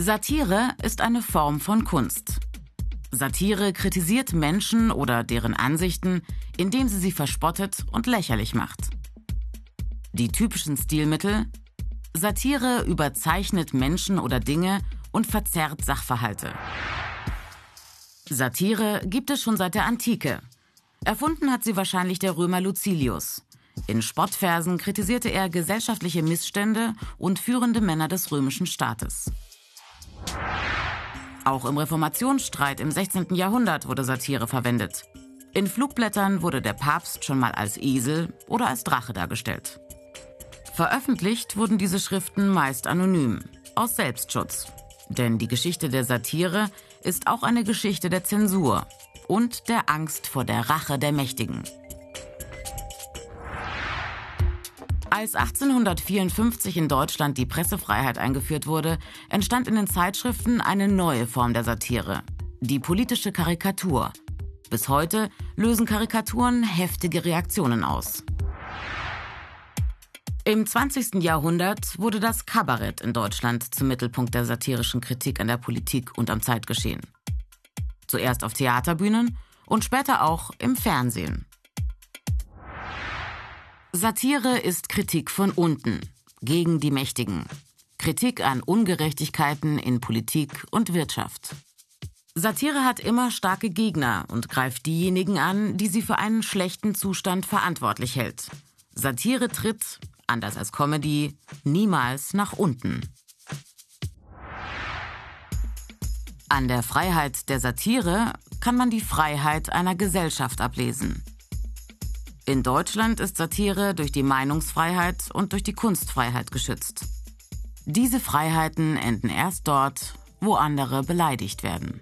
Satire ist eine Form von Kunst. Satire kritisiert Menschen oder deren Ansichten, indem sie sie verspottet und lächerlich macht. Die typischen Stilmittel Satire überzeichnet Menschen oder Dinge und verzerrt Sachverhalte. Satire gibt es schon seit der Antike. Erfunden hat sie wahrscheinlich der Römer Lucilius. In Spottversen kritisierte er gesellschaftliche Missstände und führende Männer des römischen Staates. Auch im Reformationsstreit im 16. Jahrhundert wurde Satire verwendet. In Flugblättern wurde der Papst schon mal als Esel oder als Drache dargestellt. Veröffentlicht wurden diese Schriften meist anonym, aus Selbstschutz. Denn die Geschichte der Satire ist auch eine Geschichte der Zensur und der Angst vor der Rache der Mächtigen. Als 1854 in Deutschland die Pressefreiheit eingeführt wurde, entstand in den Zeitschriften eine neue Form der Satire, die politische Karikatur. Bis heute lösen Karikaturen heftige Reaktionen aus. Im 20. Jahrhundert wurde das Kabarett in Deutschland zum Mittelpunkt der satirischen Kritik an der Politik und am Zeitgeschehen. Zuerst auf Theaterbühnen und später auch im Fernsehen. Satire ist Kritik von unten, gegen die Mächtigen. Kritik an Ungerechtigkeiten in Politik und Wirtschaft. Satire hat immer starke Gegner und greift diejenigen an, die sie für einen schlechten Zustand verantwortlich hält. Satire tritt, anders als Comedy, niemals nach unten. An der Freiheit der Satire kann man die Freiheit einer Gesellschaft ablesen. In Deutschland ist Satire durch die Meinungsfreiheit und durch die Kunstfreiheit geschützt. Diese Freiheiten enden erst dort, wo andere beleidigt werden.